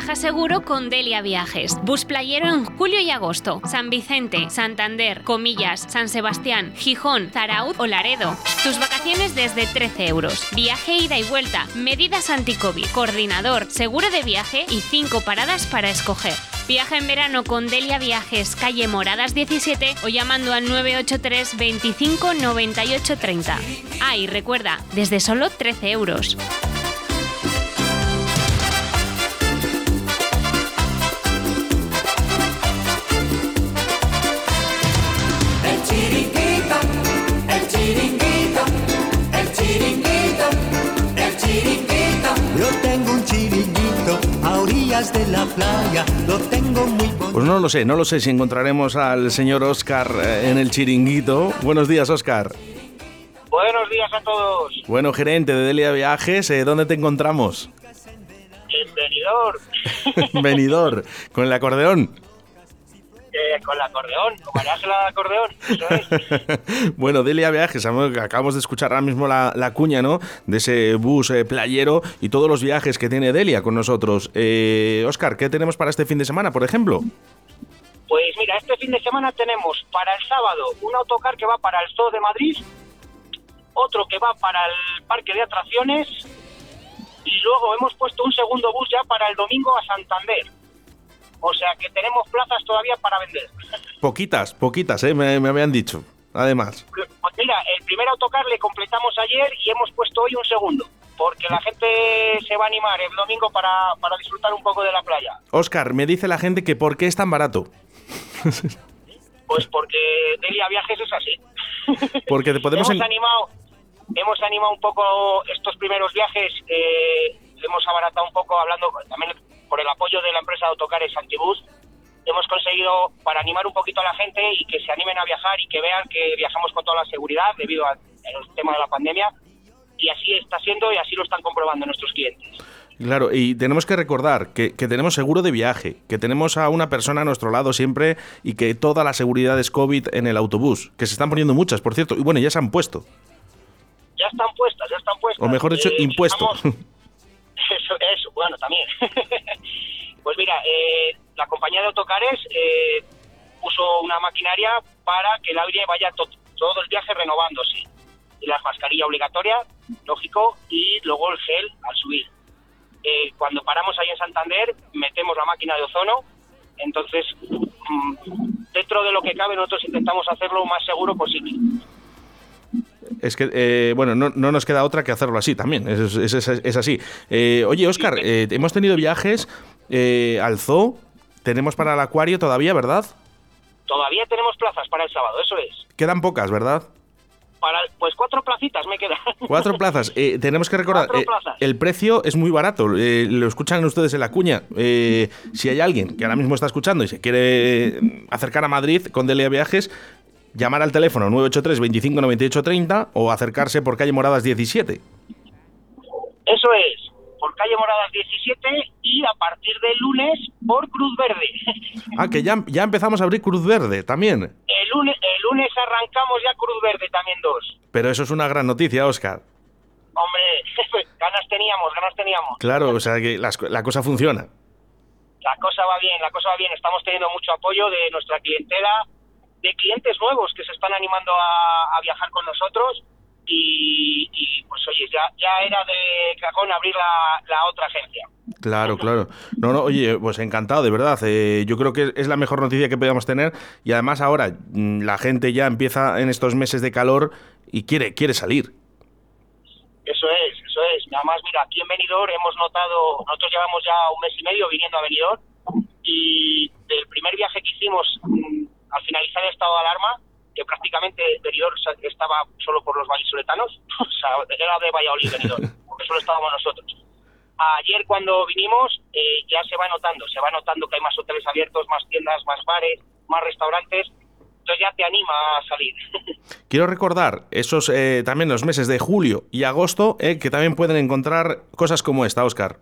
Viaja seguro con Delia Viajes. Bus playero en julio y agosto. San Vicente, Santander, Comillas, San Sebastián, Gijón, Zarauz o Laredo. Tus vacaciones desde 13 euros. Viaje ida y vuelta. Medidas anti-COVID. Coordinador, seguro de viaje y 5 paradas para escoger. Viaja en verano con Delia Viajes, calle Moradas 17 o llamando al 983 25 98 30. Ah, y recuerda, desde solo 13 euros. De la playa, lo tengo muy bonito. Pues no lo sé, no lo sé si encontraremos al señor Oscar eh, en el chiringuito. Buenos días, Oscar. Buenos días a todos. Bueno, gerente de Delia Viajes, eh, ¿dónde te encontramos? Bienvenidor. Venidor, con el acordeón. Eh, con el acordeón, harás el acordeón. Eso es. bueno, Delia Viajes, acabamos de escuchar ahora mismo la, la cuña, ¿no? De ese bus eh, playero y todos los viajes que tiene Delia con nosotros. Eh, Oscar, ¿qué tenemos para este fin de semana, por ejemplo? Pues mira, este fin de semana tenemos para el sábado un autocar que va para el Zoo de Madrid, otro que va para el Parque de Atracciones y luego hemos puesto un segundo bus ya para el domingo a Santander. O sea que tenemos plazas todavía para vender. Poquitas, poquitas, ¿eh? Me, me habían dicho. Además. Pues mira, el primer autocar le completamos ayer y hemos puesto hoy un segundo, porque la gente se va a animar el domingo para, para disfrutar un poco de la playa. Oscar, me dice la gente que ¿por qué es tan barato? Pues porque Delia Viajes es así. Porque te podemos... hemos en- animado hemos animado un poco estos primeros viajes eh, hemos abaratado un poco hablando también por el apoyo de la empresa de autocares Antibus hemos conseguido para animar un poquito a la gente y que se animen a viajar y que vean que viajamos con toda la seguridad debido al tema de la pandemia y así está siendo y así lo están comprobando nuestros clientes. Claro, y tenemos que recordar que, que tenemos seguro de viaje, que tenemos a una persona a nuestro lado siempre y que toda la seguridad es COVID en el autobús, que se están poniendo muchas, por cierto, y bueno, ya se han puesto, ya están puestas ya están puestas. O mejor dicho, Eh, impuestos. estamos- Eso, eso, bueno, también. pues mira, eh, la compañía de autocares eh, puso una maquinaria para que el aire vaya to- todo el viaje renovándose. Y la mascarilla obligatoria, lógico, y luego el gel al subir. Eh, cuando paramos ahí en Santander, metemos la máquina de ozono, entonces, mm, dentro de lo que cabe, nosotros intentamos hacerlo lo más seguro posible. Es que, eh, bueno, no, no nos queda otra que hacerlo así también, es, es- es- es así. Eh, oye, Oscar, eh, hemos tenido viajes al zoo, tenemos para el acuario todavía, ¿verdad? Todavía tenemos plazas para el sábado, eso es. Quedan pocas, ¿verdad? Para, pues cuatro placitas me quedan. Cuatro plazas. Eh, tenemos que recordar, eh, el precio es muy barato. eh, lo escuchan ustedes en la cuña. Si hay alguien que ahora mismo está escuchando y se quiere acercar a Madrid con Delia Viajes, llamar al teléfono 983 25 98 30 o acercarse por calle Moradas 17. Eso es, por calle Moradas 17 y a partir del lunes por Cruz Verde. Ah, que ya, ya empezamos a abrir Cruz Verde también. El lunes, el lunes arrancamos ya Cruz Verde también dos. Pero eso es una gran noticia, Oscar. Hombre, ganas teníamos, ganas teníamos. Claro, o sea que las- la cosa funciona. La cosa va bien, la cosa va bien. Estamos teniendo mucho apoyo de nuestra clientela, de clientes nuevos que se están animando a, a viajar con nosotros. Y, y, pues oye, ya, ya era de cajón abrir la, la otra agencia. Claro, claro. No, no, oye, pues encantado, de verdad. Eh, yo creo que es la mejor noticia que podíamos tener y además ahora mm, la gente ya empieza en estos meses de calor y quiere, quiere salir. Eso es, eso es. Además, mira, aquí en Benidorm hemos notado, nosotros llevamos ya un mes y medio viniendo a Benidorm y del primer viaje que hicimos mm, al finalizar el estado de alarma, que prácticamente Benidorm estaba solo por los vallisoletanos, o sea, era de Valladolid Benidorm, porque solo estábamos nosotros. Ayer cuando vinimos eh, ya se va notando, se va notando que hay más hoteles abiertos, más tiendas, más bares, más restaurantes, entonces ya te anima a salir. Quiero recordar esos eh, también los meses de julio y agosto, eh, que también pueden encontrar cosas como esta, Oscar.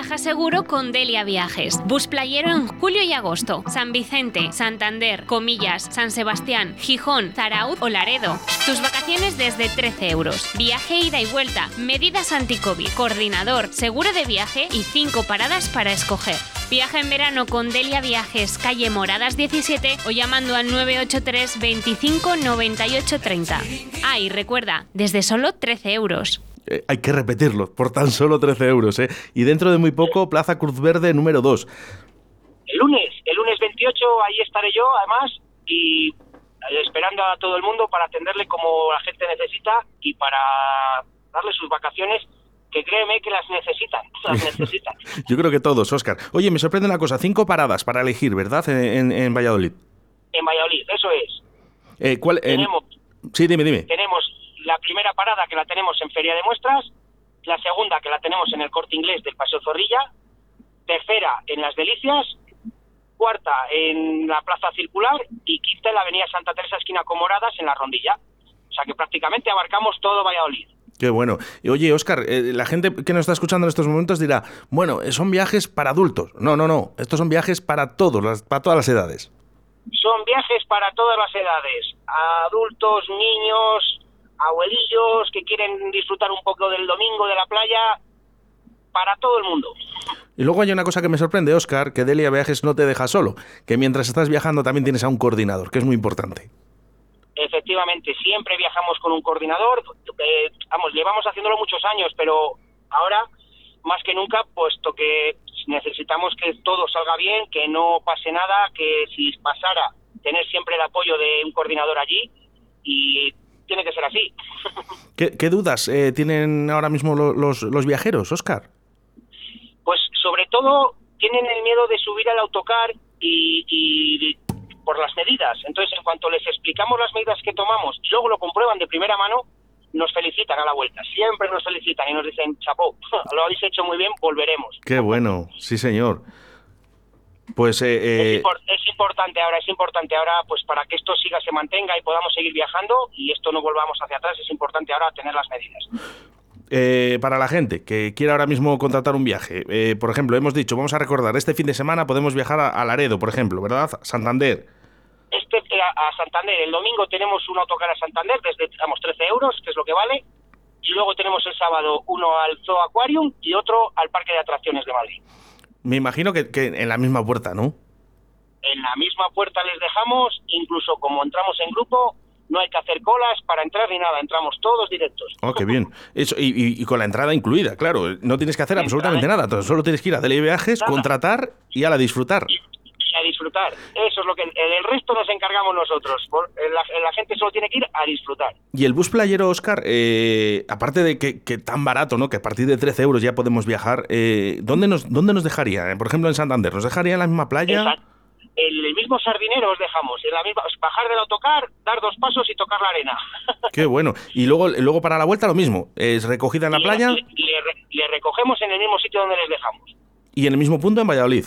Viaja seguro con Delia Viajes. Bus playero en julio y agosto. San Vicente, Santander, Comillas, San Sebastián, Gijón, Zarauz o Laredo. Tus vacaciones desde 13 euros. Viaje ida y vuelta. Medidas anti-COVID. Coordinador, seguro de viaje y 5 paradas para escoger. Viaja en verano con Delia Viajes, calle Moradas 17 o llamando al 983 25 98 30. Ah, y recuerda, desde solo 13 euros. Eh, hay que repetirlo, por tan solo 13 euros. ¿eh? Y dentro de muy poco, Plaza Cruz Verde número 2. El lunes, el lunes 28, ahí estaré yo, además, y esperando a todo el mundo para atenderle como la gente necesita y para darle sus vacaciones que créeme que las necesitan, las necesitan. Yo creo que todos, Oscar. Oye, me sorprende una cosa, cinco paradas para elegir, ¿verdad? En, en Valladolid. En Valladolid, eso es. Eh, ¿cuál, tenemos, Sí, dime, dime. Tenemos la primera parada que la tenemos en Feria de Muestras, la segunda que la tenemos en el Corte Inglés del Paseo Zorrilla, tercera en Las Delicias, cuarta en la Plaza Circular y quinta en la Avenida Santa Teresa, esquina Comoradas, en la Rondilla. O sea que prácticamente abarcamos todo Valladolid. Qué bueno. Y oye, Oscar, eh, la gente que nos está escuchando en estos momentos dirá, bueno, eh, son viajes para adultos. No, no, no. Estos son viajes para todos, las, para todas las edades. Son viajes para todas las edades. Adultos, niños, abuelillos que quieren disfrutar un poco del domingo de la playa. Para todo el mundo. Y luego hay una cosa que me sorprende, Oscar, que Delia Viajes no te deja solo, que mientras estás viajando también tienes a un coordinador, que es muy importante. Efectivamente, siempre viajamos con un coordinador. Eh, vamos, llevamos haciéndolo muchos años, pero ahora más que nunca, puesto que necesitamos que todo salga bien, que no pase nada, que si pasara, tener siempre el apoyo de un coordinador allí y tiene que ser así. ¿Qué, dudas eh, tienen ahora mismo los, los viajeros, Oscar? Pues sobre todo tienen el miedo de subir al autocar y, y por las medidas. Entonces, en cuanto les explicamos las medidas que tomamos y luego lo comprueban de primera mano, nos felicitan a la vuelta. Siempre nos felicitan y nos dicen, chapó, lo habéis hecho muy bien, volveremos. Qué bueno, sí señor. Pues eh, eh, es, importante ahora, es importante ahora, pues para que esto siga, se mantenga y podamos seguir viajando y esto no volvamos hacia atrás, es importante ahora tener las medidas. Eh, para la gente que quiera ahora mismo contratar un viaje, por ejemplo, hemos dicho, vamos a recordar, este fin de semana podemos viajar a Laredo, por ejemplo, ¿verdad? Santander este a, Santander. El domingo tenemos un autocar a Santander desde, digamos, 13 euros, que es lo que vale. Y luego tenemos el sábado uno al Zoo Aquarium y otro al Parque de Atracciones de Madrid. Me imagino que, en la misma puerta, ¿no? En la misma puerta les dejamos, incluso como entramos en grupo, no hay que hacer colas para entrar ni nada, entramos todos directos. Oh, qué bien. Eso, y, con la entrada incluida, claro. No tienes que hacer absolutamente nada, solo tienes que ir a Deli Viajes, contratar y a la disfrutar a disfrutar. Eso es lo que el, resto nos encargamos nosotros. La, gente solo tiene que ir a disfrutar. Y el bus playero, Oscar, eh, aparte de que, tan barato, ¿no? Que a partir de 13 euros ya podemos viajar, eh, ¿dónde, nos, ¿dónde nos dejaría? Por ejemplo, en Santander, ¿nos dejaría en la misma playa? En el mismo sardinero os dejamos, en la misma, bajar del autocar, dar dos pasos y tocar la arena. Qué bueno. Y luego, luego para la vuelta lo mismo, es recogida en la playa. le recogemos en el mismo sitio donde les dejamos. Y en el mismo punto en Valladolid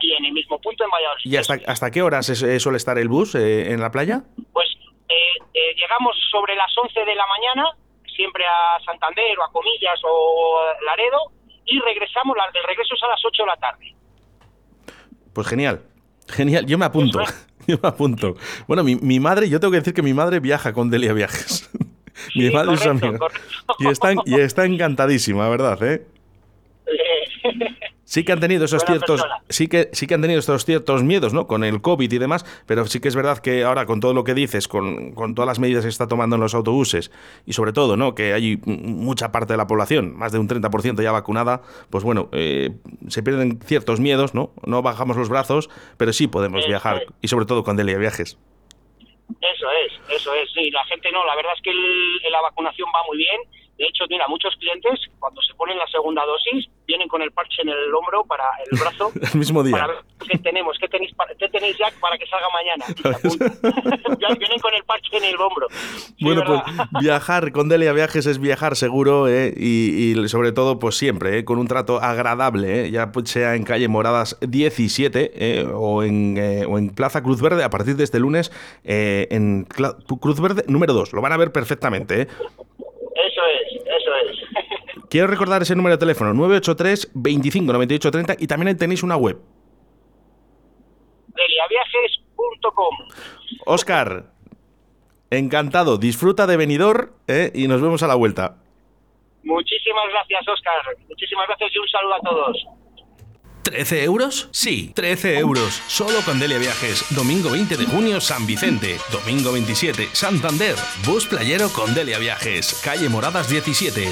y en el mismo punto en Valladolid. ¿Y hasta, hasta qué horas suele estar el bus eh, en la playa? Pues eh, eh, llegamos sobre las 11 de la mañana, siempre a Santander o a Comillas o Laredo, y regresamos, el regreso es a las 8 de la tarde. Pues genial, genial, yo me apunto. Yo me apunto. Bueno, mi, mi, madre, yo tengo que decir que mi madre viaja con Delia Viajes. mi madre es amiga. Y está, y está encantadísima, ¿verdad? ¿eh? Sí que han tenido esos ciertos, sí que, sí que han tenido estos ciertos miedos, ¿no? Con el COVID y demás, pero sí que es verdad que ahora con todo lo que dices, con, todas las medidas que está tomando en los autobuses y sobre todo, ¿no? Que hay mucha parte de la población, más de un 30% ya vacunada, pues bueno, eh, se pierden ciertos miedos, ¿no? No bajamos los brazos, pero sí podemos viajar y sobre todo con Delia Viajes. Eso es, eso es, sí, la gente no, la verdad es que la vacunación va muy bien de hecho, mira, muchos clientes cuando se ponen la segunda dosis vienen con el parche en el hombro para el brazo. el mismo día. Para ver qué tenemos, qué tenéis, qué tenéis ya para que salga mañana. ya vienen con el parche en el hombro. bueno, pues viajar con Delia Viajes es viajar seguro ¿eh? y, sobre todo pues siempre ¿eh? con un trato agradable, ¿eh? ya sea en calle Moradas 17 o, en, o en Plaza Cruz Verde a partir de este lunes en Cruz Verde número 2. Lo van a ver perfectamente. Eso es, eso es. Quiero recordar ese número de teléfono, 983 25 98 30 y también tenéis una web. deliaviajes.com Oscar, encantado, disfruta de venidor ¿eh? y nos vemos a la vuelta. Muchísimas gracias, Oscar. Muchísimas gracias y un saludo a todos. ¿13 euros? Sí, 13 euros. Solo con Delia Viajes. Domingo 20 de junio, San Vicente. Domingo 27, Santander. Bus playero con Delia Viajes. Calle Moradas 17.